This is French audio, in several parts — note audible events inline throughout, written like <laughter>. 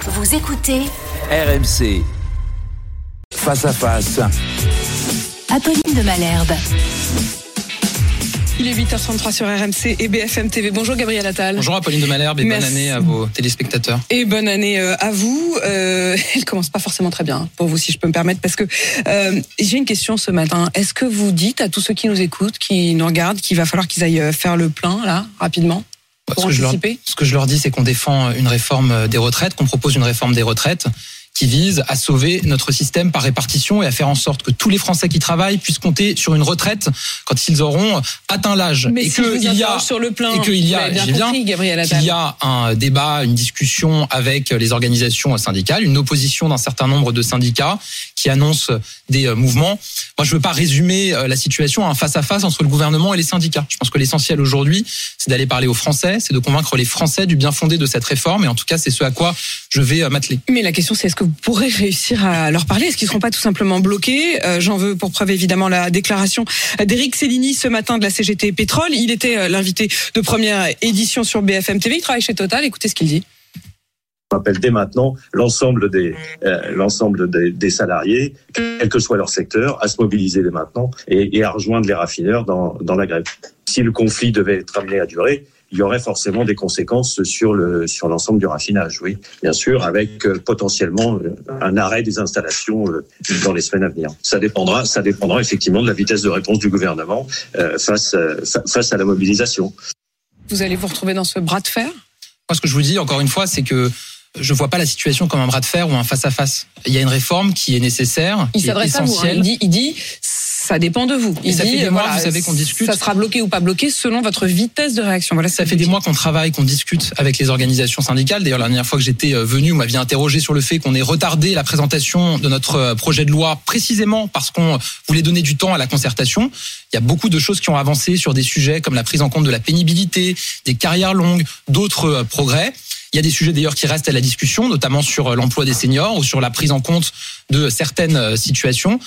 Vous écoutez RMC. Face à face. Apolline de Malherbe. Il est 8h33 sur RMC et BFM TV. Bonjour Gabriel Attal. Bonjour Apolline de Malherbe et bonne année à vos téléspectateurs. Et bonne année euh, à vous. Euh, <laughs> elle commence pas forcément très bien pour vous, si je peux me permettre, parce que euh, j'ai une question ce matin. Est-ce que vous dites à tous ceux qui nous écoutent, qui nous regardent, qu'il va falloir qu'ils aillent euh, faire le plein là rapidement? Pour ce, que je leur, anticiper. ce que je leur dis, c'est qu'on défend une réforme des retraites, qu'on propose une réforme des retraites qui vise à sauver notre système par répartition et à faire en sorte que tous les Français qui travaillent puissent compter sur une retraite quand ils auront atteint l'âge. Mais et si qu'il y a sur le plein, et qu'il y a, bien compris, Gabriel qu'il y a un débat, une discussion avec les organisations syndicales, une opposition d'un certain nombre de syndicats qui annoncent des euh, mouvements. Moi, je veux pas résumer euh, la situation à un face-à-face entre le gouvernement et les syndicats. Je pense que l'essentiel aujourd'hui, c'est d'aller parler aux Français, c'est de convaincre les Français du bien fondé de cette réforme. Et en tout cas, c'est ce à quoi je vais euh, m'atteler. Mais la question, c'est est-ce que vous pourrez réussir à leur parler Est-ce qu'ils ne seront pas tout simplement bloqués? Euh, J'en veux pour preuve évidemment la déclaration d'Éric Cellini ce matin de la CGT Pétrole. Il était euh, l'invité de première édition sur BFM TV. Il travaille chez Total. Écoutez ce qu'il dit. On appelle dès maintenant l'ensemble des euh, l'ensemble des, salariés, quel que soit leur secteur, à se mobiliser dès maintenant et, et à rejoindre les raffineurs dans, dans la grève. Si le conflit devait être amené à durer, il y aurait forcément des conséquences sur le sur l'ensemble du raffinage, oui, bien sûr, avec euh, potentiellement euh, un arrêt des installations euh, dans les semaines à venir. Ça dépendra, ça dépendra effectivement de la vitesse de réponse du gouvernement euh, face euh, fa- face à la mobilisation. Vous allez vous retrouver dans ce bras de fer? Moi, ce que je vous dis, encore une fois, c'est que je vois pas la situation comme un bras de fer ou un face-à-face. Il y a une réforme qui est nécessaire, Il qui est s'adresse à vous. hein. essentielle. Il dit, il dit, ça dépend de vous. Il ça dit, fait des mois, voilà, vous savez, qu'on discute. Ça sera bloqué ou pas bloqué selon votre vitesse de réaction. Voilà. Ça fait des mois qu'on travaille, qu'on discute avec les organisations syndicales. D'ailleurs, la dernière fois que j'étais euh, venu, vous m'aviez interrogé sur le fait qu'on ait retardé la présentation de notre euh, projet de loi précisément parce qu'on voulait donner du temps à la concertation. Il y a beaucoup de choses qui ont avancé sur des sujets comme la prise en compte de la pénibilité, des carrières longues, d'autres euh, progrès. Il y a des sujets d'ailleurs qui restent à la discussion, notamment sur euh, l'emploi des seniors ou sur la prise en compte de certaines euh, situations.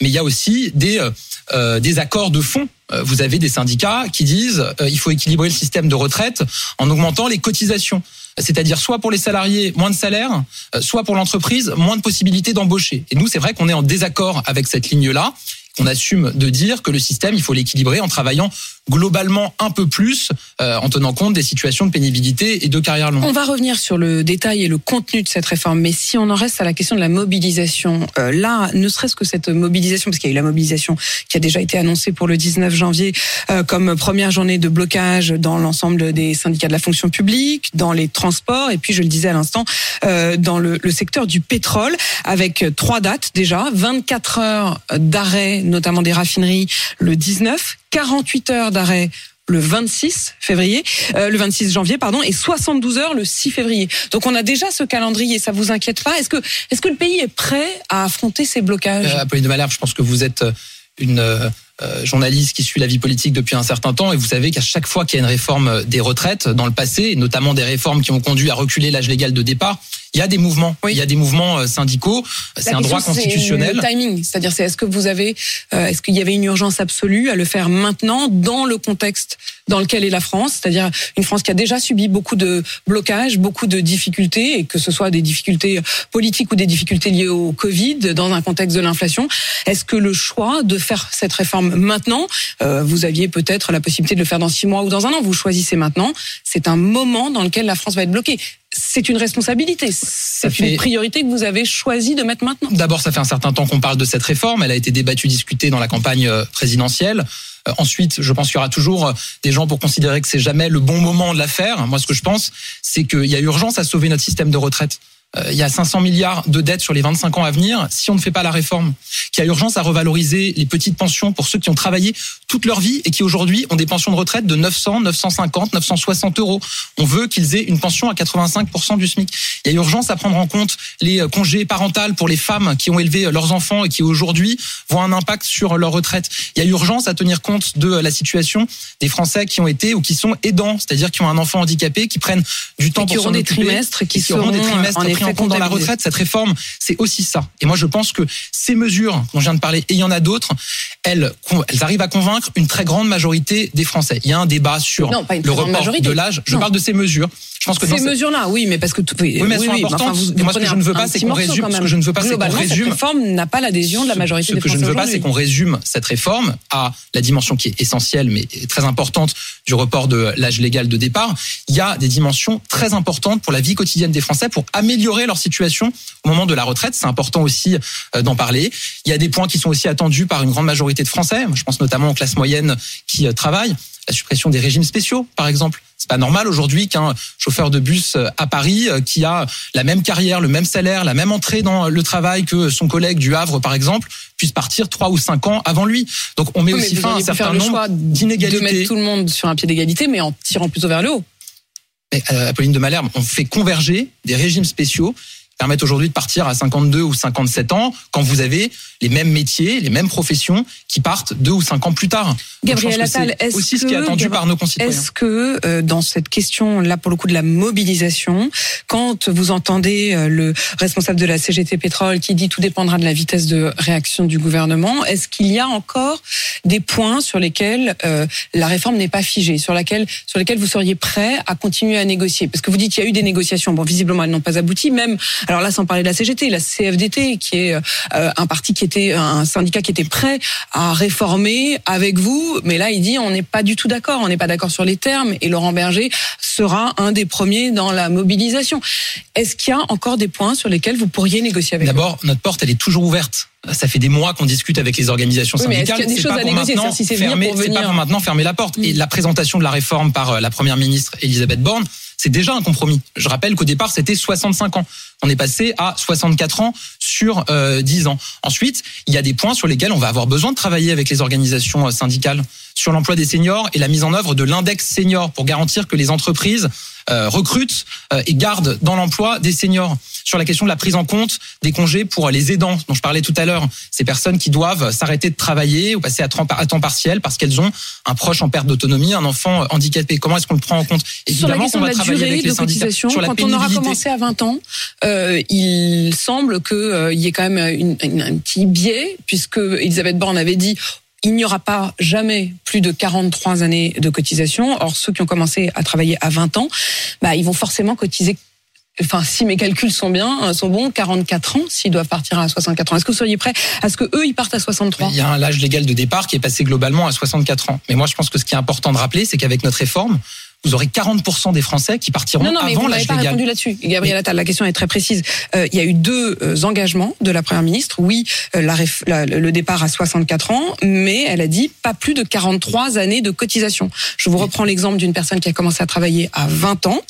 Mais il y a aussi des, euh, euh, des accords de fond. Euh, Vous avez des syndicats qui disent euh, il faut équilibrer le système de retraite en augmentant les cotisations. C'est-à-dire soit pour les salariés moins de salaire, euh, soit pour l'entreprise moins de possibilités d'embaucher. Et nous, c'est vrai qu'on est en désaccord avec cette ligne-là. On assume de dire que le système, il faut l'équilibrer en travaillant globalement un peu plus, euh, en tenant compte des situations de pénibilité et de carrière longue. On va revenir sur le détail et le contenu de cette réforme, mais si on en reste à la question de la mobilisation, euh, là, ne serait-ce que cette mobilisation, parce qu'il y a eu la mobilisation qui a déjà été annoncée pour le 19 janvier euh, comme première journée de blocage dans l'ensemble des syndicats de la fonction publique, dans les transports, et puis je le disais à l'instant, euh, dans le, le secteur du pétrole, avec trois dates déjà, 24 heures d'arrêt, notamment des raffineries, le 19, 48 heures d'arrêt le 26 février, euh, le 26 janvier, pardon, et 72 heures le 6 février. Donc on a déjà ce calendrier, ça vous inquiète pas Est-ce que est-ce que le pays est prêt à affronter ces blocages? Euh, Apolline de Malherbe, je pense que vous êtes euh, une euh, journaliste qui suit la vie politique depuis un certain temps et vous savez qu'à chaque fois qu'il y a une réforme des retraites dans le passé, notamment des réformes qui ont conduit à reculer l'âge légal de départ, il y a des mouvements, Oui. il y a des mouvements euh, syndicaux, c'est un droit constitutionnel. Le timing, c'est-à-dire c'est est-ce que vous avez, euh, est-ce qu'il y avait une urgence absolue à le faire maintenant dans le contexte dans lequel est la France, c'est-à-dire une France qui a déjà subi beaucoup de blocages, beaucoup de difficultés, et que ce soit des difficultés politiques ou des difficultés liées au Covid, dans un contexte de l'inflation. Est-ce que le choix de faire cette réforme maintenant, euh, vous aviez peut-être la possibilité de le faire dans six mois ou dans un an, vous choisissez maintenant, c'est un moment dans lequel la France va être bloquée. C'est une responsabilité, c'est fait- une priorité que vous avez choisi de mettre maintenant. D'abord, ça fait un certain temps qu'on parle de cette réforme. Elle a été débattue, discutée dans la campagne euh, présidentielle. Euh, Ensuite, je pense qu'il y aura toujours euh, des gens pour considérer que c'est jamais le bon moment de la faire. Moi, ce que je pense, c'est qu'il y a urgence à sauver notre système de retraite. Euh, il y a 500 milliards de dettes sur les 25 ans à venir si on ne fait pas la réforme. Qu'il y a urgence à revaloriser les petites pensions pour ceux qui ont travaillé toute leur vie et qui aujourd'hui ont des pensions de retraite de 900, 950, 960 euros. On veut qu'ils aient une pension à 85% du SMIC. Il y a urgence à prendre en compte les euh, congés parentaux pour les femmes qui ont élevé leurs enfants et qui aujourd'hui voient un impact sur leur retraite. Il y a urgence à tenir compte de la situation des Français qui ont été ou qui sont aidants, c'est-à-dire qui ont un enfant handicapé, qui prennent du temps Et qui pour auront s'en des occuper, trimestres qui et qui auront des trimestres pris en compte dans la retraite. Cette réforme, c'est aussi ça. Et moi, je pense que ces mesures dont je viens de parler, et il y en a d'autres, elles, elles arrivent à convaincre une très grande majorité des Français. Il y a un débat sur Non, le report majorité. de l'âge. Je Non. parle de ces mesures. Je pense que dans Ces mesures-là, oui, mais parce que tout, oui, Oui, mais elles sont mais importantes. vous, Et moi, ce que je ne veux pas, c'est qu'on résume- ce que je ne veux pas, c'est qu'on résume- Cette réforme n'a pas l'adhésion de la majorité ce des que je ne veux pas, c'est qu'on résume cette réforme à la dimension qui est essentielle, mais très importante du report de l'âge légal de départ. Il y a des dimensions très importantes pour la vie quotidienne des Français, pour améliorer leur situation au moment de la retraite. C'est important aussi euh, d'en parler. Il y a des points qui sont aussi attendus par une grande majorité de Français. Je pense notamment aux classes moyennes qui euh, travaillent. La suppression des régimes spéciaux, par exemple. C'est pas normal aujourd'hui qu'un chauffeur de bus euh, à Paris euh, qui a la même carrière, le même salaire, la même entrée dans le travail que son collègue du Havre, par exemple, puisse partir trois ou cinq ans avant lui. Donc on met Oui, aussi fin à un certain nombre choix de d'inégalités. mettre tout le monde sur un pied d'égalité, mais en tirant plutôt vers le haut. Mais, euh, Apolline de Malherbe, on fait converger des régimes spéciaux permettent aujourd'hui de partir à 52 ou 57 ans quand vous avez les mêmes métiers, les mêmes professions qui partent deux ou cinq ans plus tard. Gabriel Attal, c'est est-ce aussi ce qui est que- attendu par nos concitoyens. Est-ce que euh, dans cette question là pour le coup de la mobilisation, quand vous entendez euh, le responsable de la CGT Pétrole qui dit tout dépendra de la vitesse de réaction du gouvernement, est-ce qu'il y a encore des points sur lesquels euh, la réforme n'est pas figée, sur laquelle sur lesquels vous seriez prêt à continuer à négocier? Parce que vous dites qu'il y a eu des négociations, bon visiblement elles n'ont pas abouti, même alors là sans parler de la CGT, la CFDT qui est euh, un parti qui était un syndicat qui était prêt à réformer avec vous, mais là il dit on n'est pas du tout d'accord, on n'est pas d'accord sur les termes et Laurent Berger sera un des premiers dans la mobilisation. Est-ce qu'il y a encore des points sur lesquels vous pourriez négocier avec D'abord, notre porte, elle est toujours ouverte. Ça fait des mois qu'on discute avec les organisations Oui, syndicales. qu'il y a des C'est choses pas si pas pour maintenant fermer la porte. Mm. Et la présentation de la réforme par euh, la première ministre Elisabeth Borne, c'est déjà un compromis. Je rappelle qu'au départ, c'était 65 ans. On est passé à 64 ans sur euh, 10 ans. Ensuite, il y a des points sur lesquels on va avoir besoin de travailler avec les organisations euh, syndicales sur l'emploi des seniors et la mise en œuvre de l'index senior pour garantir que les entreprises euh, recrutent euh, et gardent dans l'emploi des seniors. Sur la question de la prise en compte des congés pour les aidants dont je parlais tout à l'heure, ces personnes qui doivent s'arrêter de travailler ou passer à temps partiel parce qu'elles ont un proche en perte d'autonomie, un enfant euh, handicapé. Comment est-ce qu'on le prend en compte? Sur la Évidemment qu'on de va la travailler durée avec les de syndicats cotisation, sur la quand on aura commencé à 20 ans, euh, il semble qu'il y ait quand même une- une- un petit biais, puisque Elisabeth Borne avait dit il n'y aura pas jamais plus de 43 années de cotisation. Or, ceux qui ont commencé à travailler à 20 ans, bah, ils vont forcément cotiser. Enfin, si mes calculs sont bien, euh, sont bons, 44 ans s'ils doivent partir à 64 ans. Est-ce que vous seriez prêt à ce que eux ils partent à 63 Il y a un âge légal de départ qui est passé globalement à 64 ans. Mais moi, je pense que ce qui est important de rappeler, c'est qu'avec notre réforme, vous aurez 40% des Français qui partiront Non, non, mais avant vous l'âge pas légal. répondu là-dessus. Gabriel Attal, la question est très précise. Euh, il y a eu deux euh, engagements de la Première ministre. Oui, euh, la réf- la- le départ à 64 ans, mais elle a dit pas plus de 43 années de cotisation. Je vous reprends l'exemple d'une personne qui a commencé à travailler à 20 ans.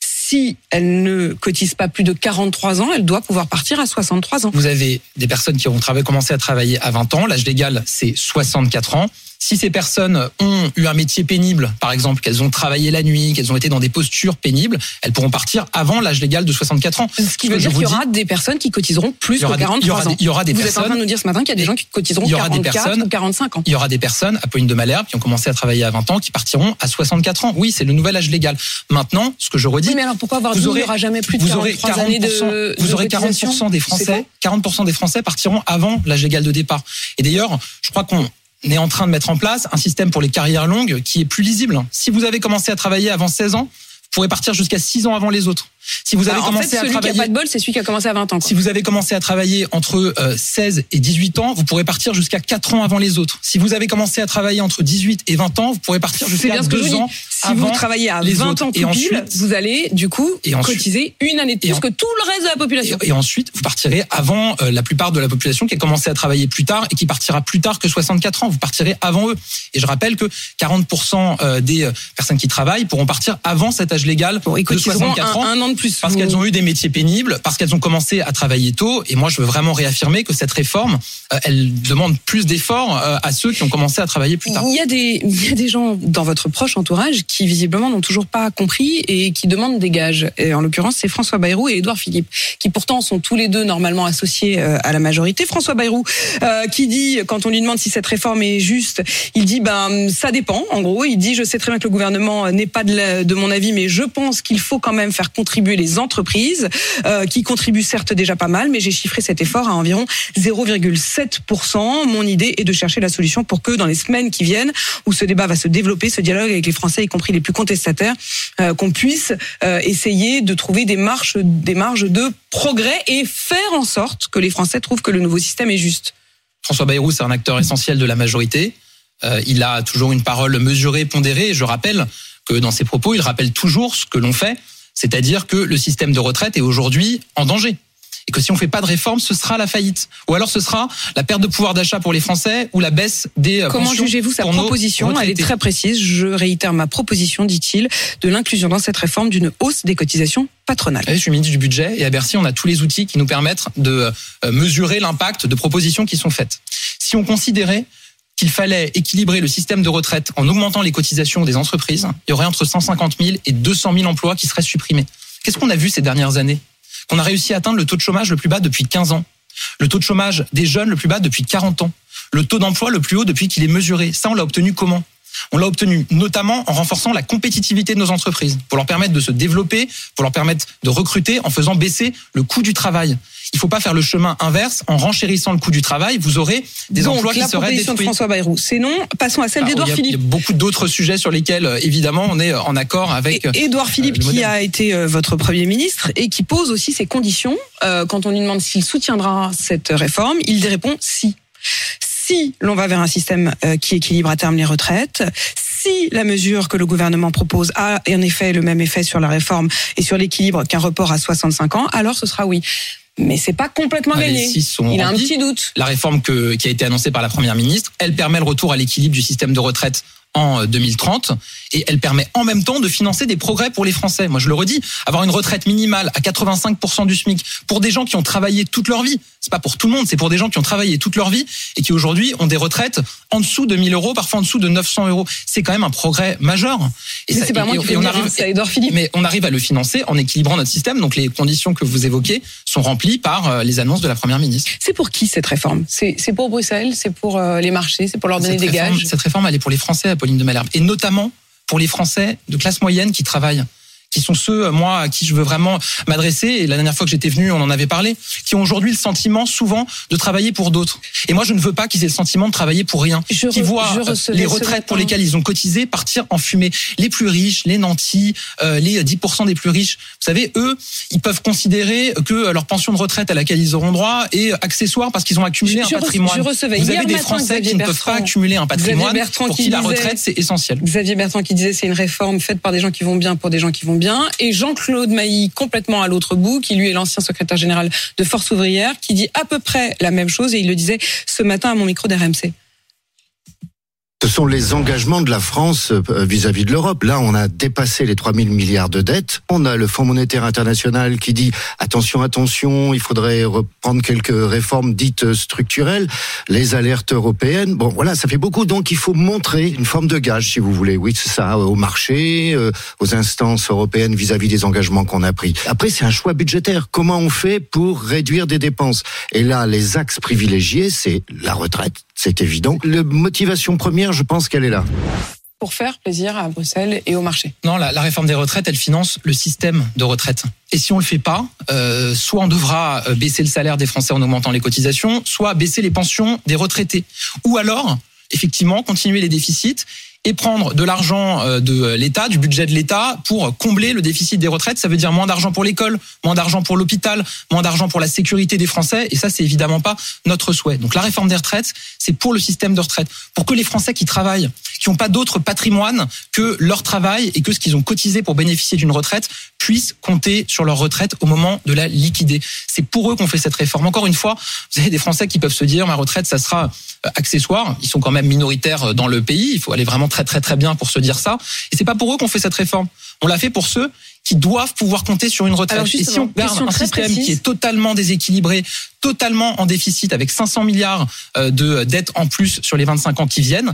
Si elle ne cotise pas plus de 43 ans, elle doit pouvoir partir à 63 ans. Vous avez des personnes qui ont travaillé- commencé à travailler à 20 ans. L'âge légal, c'est 64 ans. Si ces personnes ont eu un métier pénible, par exemple, qu'elles ont travaillé la nuit, qu'elles ont été dans des postures pénibles, elles pourront partir avant l'âge légal de 64 ans. Ce qui veut dire qu'il y aura des personnes qui cotiseront plus que des- il y 43 aura des- ans. il y aura des Vous êtes en personnes- train de nous dire ce matin qu'il y a des gens qui cotiseront Il y aura des 44 personnes- ou 45 ans. Il y aura des personnes, Apolline de Malherbe, qui ont commencé à travailler à 20 ans, qui partiront à 64 ans. Oui, c'est le nouvel âge légal. Maintenant, ce que je redis, Oui, mais alors pourquoi avoir vous dit aurez- il n'y aura jamais plus de vous aurez 43 années de vous de aurez cotisation 40% des Français, faux 40% des Français partiront avant l'âge légal de départ. Et d'ailleurs, je crois qu'on est en train de mettre en place un système pour les carrières longues qui est plus lisible. Si vous avez commencé à travailler avant 16 ans, vous pourrez partir jusqu'à 6 ans avant les autres. Si vous avez Alors, en commencé fait, à celui qui travailler pas de bol, c'est celui qui a commencé à 20 ans. quoi. si vous avez commencé à travailler entre euh, 16 et 18 ans, vous pourrez partir jusqu'à 4 ans avant les autres. Si vous avez commencé à travailler entre 18 et 20 ans, vous pourrez partir jusqu'à bien ce que je 2 vous dis. ans Si avant vous travaillez à les 20 autres. ans Et tout pile, ensuite- vous allez du coup Et ensuite- cotiser une année de plus en- que tout le reste de la population. et ensuite, vous partirez avant euh, la plupart de la population qui a commencé à travailler plus tard et qui partira plus tard que 64 ans. Vous partirez avant eux. Et je rappelle que 40% euh, des euh, personnes qui travaillent pourront partir avant cet âge légal Bon, de cotiseront 64 un, ans. un an de plus. Parce Vous- qu'elles ont eu des métiers pénibles, parce qu'elles ont commencé à travailler tôt. Et moi, je veux vraiment réaffirmer que cette réforme, euh, elle demande plus d'efforts euh, à ceux qui ont commencé à travailler plus tard. Il y a des il y a des gens dans votre proche entourage qui visiblement n'ont toujours pas compris et qui demandent des gages. Et en l'occurrence, c'est François Bayrou et Édouard Philippe qui pourtant sont tous les deux normalement associés euh, à la majorité. François Bayrou euh, qui dit quand on lui demande si cette réforme est juste, il dit ben ça dépend. En gros, il dit je sais très bien que le gouvernement n'est pas de, de mon avis, mais je pense qu'il faut quand même faire contribuer les entreprises euh, qui contribuent certes déjà pas mal, mais j'ai chiffré cet effort à environ 0,7%. Mon idée est de chercher la solution pour que dans les semaines qui viennent, où ce débat va se développer, ce dialogue avec les Français, y les plus contestataires, euh, qu'on puisse euh, essayer de trouver des marges, des marges de progrès et faire en sorte que les Français trouvent que le nouveau système est juste. François Bayrou, c'est un acteur essentiel de la majorité. Euh, il a toujours une parole mesurée, pondérée. Je rappelle que dans ses propos, il rappelle toujours ce que l'on fait, c'est-à-dire que le système de retraite est aujourd'hui en danger. Et que si on fait pas de réforme, ce sera la faillite. Ou alors ce sera la perte de pouvoir d'achat pour les Français ou la baisse des euh, Comment jugez-vous sa proposition? Elle est très précise. Je réitère ma proposition, dit-il, de l'inclusion dans cette réforme d'une hausse des cotisations patronales. Je suis ministre du budget et à Bercy, on a tous les outils qui nous permettent de euh, mesurer l'impact de propositions qui sont faites. Si on considérait qu'il fallait équilibrer le système de retraite en augmentant les cotisations des entreprises, il y aurait entre 150 000 et 200 000 emplois qui seraient supprimés. Qu'est-ce qu'on a vu ces dernières années? Qu'on a réussi à atteindre le taux de chômage le plus bas depuis 15 ans, le taux de chômage des jeunes le plus bas depuis 40 ans, le taux d'emploi le plus haut depuis qu'il est mesuré. Ça, on l'a obtenu comment? On l'a obtenu notamment en renforçant la compétitivité de nos entreprises, pour leur permettre de se développer, pour leur permettre de recruter, en faisant baisser le coût du travail. Il ne faut pas faire le chemin inverse en renchérissant le coût du travail. Vous aurez des Donc, emplois qui la seraient proposition de détruits. François Bayrou, c'est non. Passons à celle il y a- Il y Philippe. a beaucoup d'autres sujets sur lesquels, euh, évidemment, on est en accord avec. Édouard Philippe, le qui a été euh, votre Premier ministre et qui pose aussi ses conditions, euh, quand on lui demande s'il soutiendra cette réforme, il répond si. Si l'on va vers un système euh, qui équilibre à terme les retraites, si la mesure que le gouvernement propose a en effet le même effet sur la réforme et sur l'équilibre qu'un report à 65 ans, alors ce sera oui. Mais c'est pas complètement Ah, gagné. sont Il a un petit doute. La réforme que- qui a été annoncée par la première ministre, elle permet le retour à l'équilibre du système de retraite en euh, 2030 et elle permet en même temps de financer des progrès pour les Français. Moi, je le redis, avoir une retraite minimale à 85% du SMIC pour des gens qui ont travaillé toute leur vie. C'est pas pour tout le monde, c'est pour des gens qui ont travaillé toute leur vie et qui aujourd'hui ont des retraites en dessous de 1000 euros, parfois en dessous de 900 euros. C'est quand même un progrès majeur. Et Mais ça- c'est pas et- moi et- on arrive- hein, mais on arrive à le financer en équilibrant notre système. Donc les conditions que vous évoquez sont remplies par euh, les annonces de la première ministre. C'est pour qui cette réforme? C'est pour Bruxelles, c'est pour euh, les marchés, c'est pour leur donner cette des réforme, gages? cette réforme, elle est pour les Français, Apolline de Malherbe, et notamment pour les Français de classe moyenne qui travaillent qui sont ceux, euh, moi, à qui je veux vraiment m'adresser, et la dernière fois que j'étais venu, on en avait parlé, qui ont aujourd'hui le sentiment, souvent, de travailler pour d'autres. Et moi, je ne veux pas qu'ils aient le sentiment de travailler pour rien. Je Qui re- voient euh, les retraites pour lesquelles ils ont cotisé partir en fumée. Les plus riches, les nantis, euh, les 10% des plus riches, vous savez, eux, ils peuvent considérer que leur pension de retraite à laquelle ils auront droit est accessoire parce qu'ils ont accumulé Je- un je patrimoine. je recevais Vous avez des Français Xavier qui ne peuvent pas accumuler un patrimoine pour qui qui la disait- retraite, c'est essentiel. Xavier Bertrand qui disait c'est une réforme faite par des gens qui vont bien pour des gens qui vont Et Jean-Claude Mailly, complètement à l'autre bout, qui lui est l'ancien secrétaire général de Force ouvrière, qui dit à peu près la même chose et il le disait ce matin à mon micro d'RMC. Ce sont les engagements de la France euh, vis-à-vis de l'Europe. Là, on a dépassé les 3 000 milliards de dettes. On a le Fonds monétaire international qui dit attention, attention, il faudrait reprendre quelques réformes dites structurelles. Les alertes européennes. Bon, voilà, ça fait beaucoup. Donc, il faut montrer une forme de gage, si vous voulez. Oui, c'est ça, au marché, euh, aux instances européennes vis-à-vis des engagements qu'on a pris. Après, c'est un choix budgétaire. Comment on fait pour réduire des dépenses? Et là, les axes privilégiés, c'est la retraite. C'est évident. La motivation première, je pense qu'elle est là. Pour faire plaisir à Bruxelles et au marché. Non, la, la réforme des retraites, elle finance le système de retraite. Et si on le fait pas, euh, soit on devra euh, baisser le salaire des Français en augmentant les cotisations, soit baisser les pensions des retraités. Ou alors, effectivement, continuer les déficits et prendre de l'argent euh, de l'État, du budget de l'État, pour combler le déficit des retraites. Ça veut dire moins d'argent pour l'école, moins d'argent pour l'hôpital, moins d'argent pour la sécurité des Français. Et ça, c'est évidemment pas notre souhait. Donc la réforme des retraites, c'est pour le système de retraite, pour que les Français qui travaillent, qui n'ont pas d'autre patrimoine que leur travail et que ce qu'ils ont cotisé pour bénéficier d'une retraite, puissent compter sur leur retraite au moment de la liquider. C'est pour eux qu'on fait cette réforme. Encore une fois, vous avez des Français qui peuvent se dire ma retraite, ça sera euh, accessoire. Ils sont quand même minoritaires dans le pays. Il faut aller vraiment vraiment très très très bien pour se dire ça. Et c'est pas pour eux qu'on fait cette réforme. On l'a fait pour ceux qui doivent pouvoir compter sur une retraite. Et si on garde un système précise. qui est totalement déséquilibré, totalement en déficit, avec 500 milliards euh, de dettes en plus sur les 25 ans qui viennent,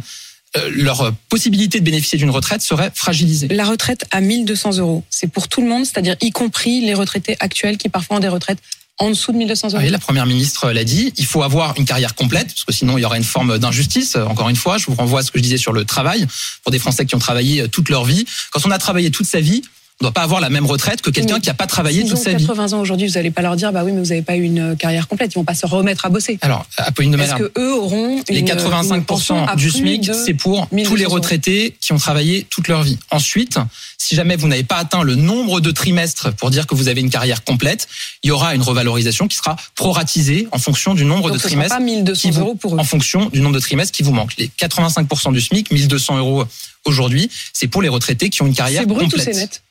euh, leur possibilité de bénéficier d'une retraite serait fragilisée. La retraite à 1200 euros, c'est pour tout le monde, c'est-à-dire y compris les retraités actuels qui parfois ont des retraites en dessous de 1200 euros. Oui, la première ministre l'a dit, il faut avoir une carrière complète, parce que sinon il y aurait une forme d'injustice. Encore une fois, je vous renvoie à ce que je disais sur le travail, pour des Français qui ont travaillé euh, toute leur vie. Quand on a travaillé toute sa vie, ne doit pas avoir la même retraite que quelqu'un qui n'a pas travaillé toute sa vie. 80 ans aujourd'hui, vous n'allez pas leur dire, bah oui, mais vous n'avez pas eu une carrière complète, ils vont pas se remettre à bosser. Alors, Apolline de Est-ce Malherbe, que eux auront les une- une pension 85% à du SMIC, c'est pour 1200 tous les retraités qui ont travaillé toute leur vie. Ensuite, si jamais vous n'avez pas atteint le nombre de trimestres pour dire que vous avez une carrière complète, il y aura une revalorisation qui sera proratisée en fonction du nombre Donc de ce sera trimestres pas 1200 qui vous- euros pour eux. en fonction du nombre de trimestres qui vous manquent. Les 85% du SMIC, 1200 euros aujourd'hui, c'est pour les retraités qui ont une carrière brut ou complète. c'est net?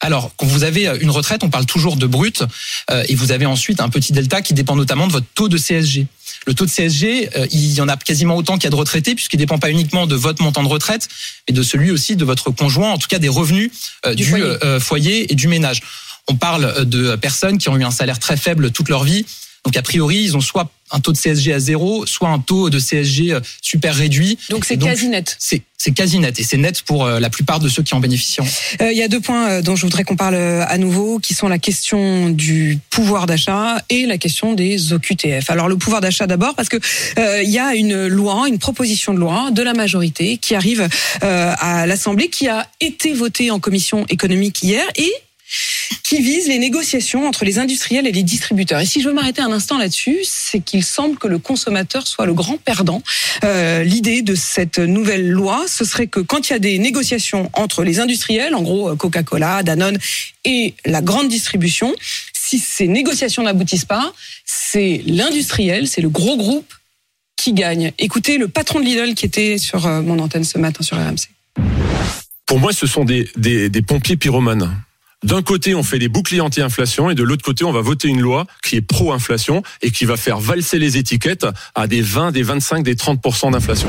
Alors, quand vous avez une retraite, on parle toujours de brut, euh, et vous avez ensuite un petit delta qui dépend notamment de votre taux de CSG. Le taux de CSG, euh, il y en a quasiment autant qu'il y a de retraités, puisqu'il dépend pas uniquement de votre montant de retraite, mais de celui aussi de votre conjoint, en tout cas des revenus euh, Du du, foyer. euh, foyer et du ménage. On parle euh, de personnes qui ont eu un salaire très faible toute leur vie. Donc a priori, ils ont soit un taux de CSG à zéro, soit un taux de CSG euh, super réduit. Donc c'est quasi net. C'est c'est quasi net et c'est net pour euh, la plupart de ceux qui en bénéficieront. Euh, Il y a deux points dont je voudrais qu'on parle à nouveau, qui sont la question du pouvoir d'achat et la question des OQTF. Alors le pouvoir d'achat d'abord, parce que euh, il y a une loi, une proposition de loi de la majorité qui arrive euh, à l'Assemblée, qui a été votée en commission économique hier et qui vise les négociations entre les industriels et les distributeurs. Et si je veux m'arrêter un instant là-dessus, c'est qu'il semble que le consommateur soit le grand perdant. Euh, L'idée de cette nouvelle loi, ce serait que quand il y a des négociations entre les industriels, en gros Coca-Cola, Danone et la grande distribution, si ces négociations n'aboutissent pas, c'est l'industriel, c'est le gros groupe qui gagne. Écoutez le patron de Lidl qui était sur euh, mon antenne ce matin sur RMC. Pour moi, ce sont des, des pompiers pyromanes. D'un côté, on fait des boucliers anti-inflation et de l'autre côté, on va voter une loi qui est pro-inflation et qui va faire valser les étiquettes à des 20, des 25, des 30% d'inflation.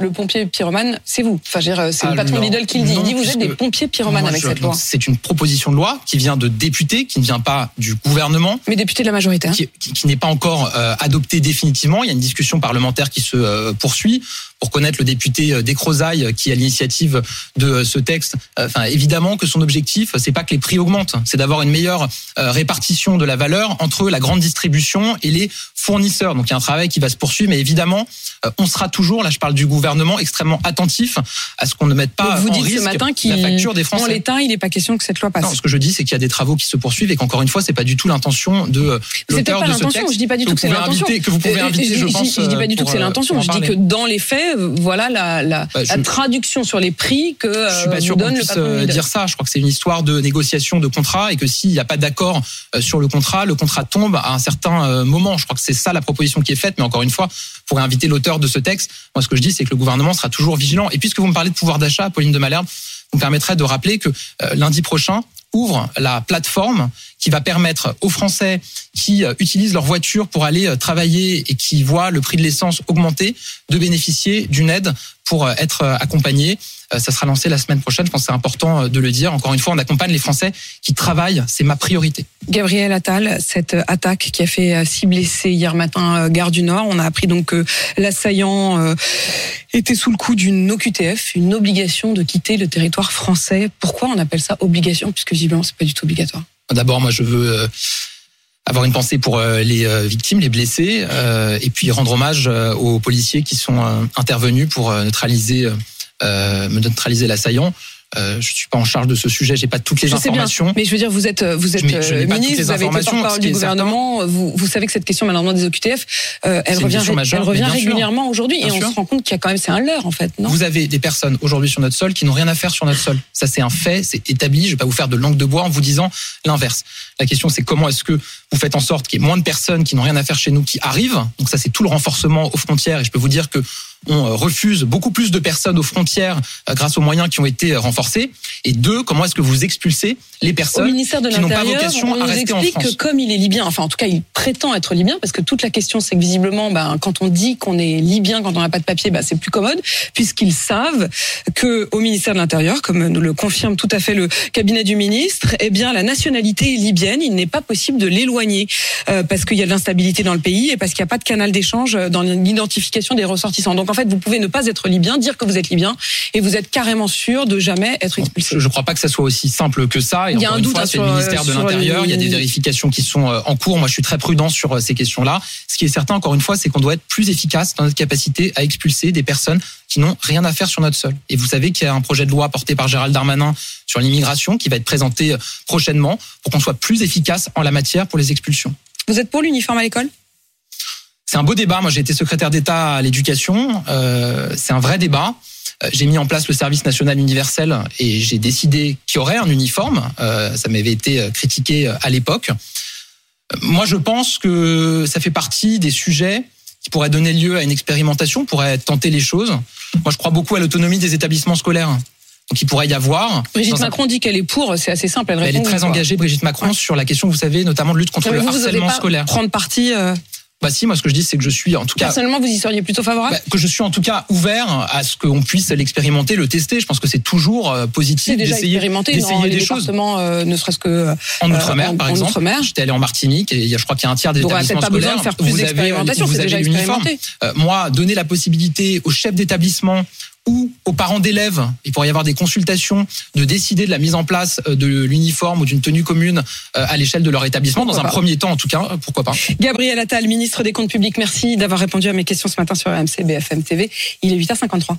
Le pompier pyromane, c'est vous. Enfin, je veux dire, c'est le patron Lidl qui le dit. Il dit vous êtes des pompiers pyromanes avec cette loi. C'est une proposition de loi qui vient de députés, qui ne vient pas du gouvernement, Mais député de la majorité. hein. qui, qui- qui n'est pas encore euh, adoptée définitivement. Il y a une discussion parlementaire qui se euh, poursuit pour connaître le député euh, Descrozailles qui est à l'initiative de euh, ce texte. Euh, Enfin, évidemment que son objectif, c'est pas que les prix augmentent, c'est d'avoir une meilleure euh, répartition de la valeur entre la grande distribution et les fournisseurs. Donc il y a un travail qui va se poursuivre, mais évidemment, euh, on sera toujours, là je parle du gouvernement, extrêmement attentif à ce qu'on ne mette pas Donc vous en dites risque ce matin la facture des en Français. l'état, il n'est pas question que cette loi passe. Non, ce que je dis, c'est qu'il y a des travaux qui se poursuivent et qu'encore une fois, c'est pas du tout l'intention de euh, l'auteur de ce l'intention. texte. Je dis pas du tout que c'est l'intention. Que vous pouvez Euh, inviter, je, je, pense. je dis pas du tout que c'est euh, l'intention. en Je dis que dans les faits, euh, voilà la, la, Bah, la traduction sur les prix que euh, Je suis pas vous sûr qu'on le puisse euh, dire ça. Je crois que c'est une histoire de négociation de contrat et que s'il n'y a pas d'accord euh, sur le contrat, le contrat tombe à un certain euh, moment. Je crois que c'est ça la proposition qui est faite. Mais encore une fois, pourrez inviter l'auteur de ce texte. Moi, ce que je dis, c'est que le gouvernement sera toujours vigilant. Et puisque vous me parlez de pouvoir d'achat, Pauline de Malherbe, vous me permettrez de rappeler que euh, lundi prochain ouvre la plateforme qui va permettre aux Français qui euh, utilisent leur voiture pour aller euh, travailler et qui voient le prix de l'essence augmenter de bénéficier d'une aide pour euh, être accompagnés. Euh, Ça sera lancé la semaine prochaine. Je pense que c'est important euh, de le dire. Encore une fois, on accompagne les Français qui travaillent. C'est ma priorité. Gabriel Attal, cette euh, attaque qui a fait six blessés hier matin, gare du Nord. On a appris donc que l'assaillant était sous le coup d'une OQTF, une obligation de quitter le territoire français. Pourquoi on appelle ça obligation? Puisque visiblement, c'est pas du tout obligatoire. D'abord, moi, je veux avoir une pensée pour les victimes, les blessés, et puis rendre hommage aux policiers qui sont intervenus pour neutraliser, euh, me neutraliser l'assaillant. Euh, je suis pas en charge de ce sujet, j'ai pas toutes les je sais bien, informations. mais je veux dire, vous êtes, vous êtes je n'ai euh, pas toutes ministre, les vous avez été informations, porte-parole du gouvernement. Vous, vous savez que cette question malheureusement des OQTF, euh, elle revient, majeure, elle régulièrement aujourd'hui, et on sûr. se rend compte qu'il y a quand même, c'est un leurre en fait, non? Vous avez des personnes aujourd'hui sur notre sol qui n'ont rien à faire sur notre sol. Ça, c'est un fait, c'est établi. Je vais pas vous faire de langue de bois en vous disant l'inverse. La question, c'est comment est-ce que vous faites en sorte qu'il y ait moins de personnes qui n'ont rien à faire chez nous qui arrivent? Donc ça, c'est tout le renforcement aux frontières. Et je peux vous dire que on euh, refuse beaucoup plus de personnes aux frontières euh, grâce aux moyens qui ont été euh, renforcés Et deux, comment est-ce que vous expulsez les Au personnes ministère de qui n'ont pas vocation on à nous rester en explique France que comme il est libyen, enfin en tout cas il prétend être libyen, parce que toute la question c'est que visiblement, ben, quand on dit qu'on est libyen, quand on n'a pas de papier, ben, c'est plus commode, puisqu'ils savent que au ministère de l'Intérieur, comme nous le confirme tout à fait le cabinet du ministre, eh bien la nationalité est libyenne, il n'est pas possible de l'éloigner euh, parce qu'il y a de l'instabilité dans le pays et parce qu'il n'y a pas de canal d'échange dans l'identification des ressortissants. Donc en fait, vous pouvez ne pas être libyen, dire que vous êtes libyen, et vous êtes carrément sûr de jamais être expulsé. Je ne crois pas que ça soit aussi simple que ça. Et Il y a un doute, fois, c'est le sur, ministère de sur l'Intérieur. Il y a des vérifications qui sont euh, en cours. Moi, je suis très prudent sur euh, ces questions-là. Ce qui est certain, encore une fois, c'est qu'on doit être plus efficace dans notre capacité à expulser des personnes qui n'ont rien à faire sur notre sol. Et vous savez qu'il y a un projet de loi porté par Gérald Darmanin sur l'immigration qui va être présenté euh, prochainement pour qu'on soit plus efficace en la matière pour les expulsions. Vous êtes pour l'uniforme à l'école? C'est un beau débat. Moi, j'ai été secrétaire d'État à l'éducation. Euh, c'est un vrai débat. Euh, J'ai mis en place le service national universel et j'ai décidé qu'il y aurait un uniforme. Euh, ça m'avait été critiqué à l'époque. Moi, je pense que ça fait partie des sujets qui pourraient donner lieu à une expérimentation, pourraient tenter les choses. Moi, je crois beaucoup à l'autonomie des établissements scolaires. Donc, il pourrait y avoir. Brigitte un- Macron dit qu'elle est pour, c'est assez simple. Elle, elle est très engagée, Brigitte Macron, Ouais. sur la question, vous savez, notamment de lutte contre le vous, vous harcèlement pas scolaire. Prendre parti. euh, Bah si, moi, ce que je dis, c'est que je suis, en tout cas, personnellement, vous y seriez plutôt favorable bah, que je suis en tout cas ouvert à ce qu'on puisse l'expérimenter, le tester. Je pense que c'est toujours euh, positif d'essayer d'essayer des choses. euh, ne serait-ce que euh, En Outre-mer, en- par en exemple. Outre-mer. J'étais allé en Martinique et il y a, je crois qu'il y a un tiers des Donc, établissements pas scolaires. de faire plus vous avez, d'expérimentation, vous avez déjà l'uniforme. expérimenté. Euh, moi, donner la possibilité aux chefs d'établissement ou aux parents d'élèves, il pourrait y avoir des consultations, de décider de la mise en place euh, de l'uniforme ou d'une tenue commune euh, à l'échelle de leur établissement, dans Pourquoi un pas. premier temps en tout cas, euh, pourquoi pas. Gabriel Attal, ministre des Comptes Publics, merci d'avoir répondu à mes questions ce matin sur RMC BFM TV. Il est 8h53.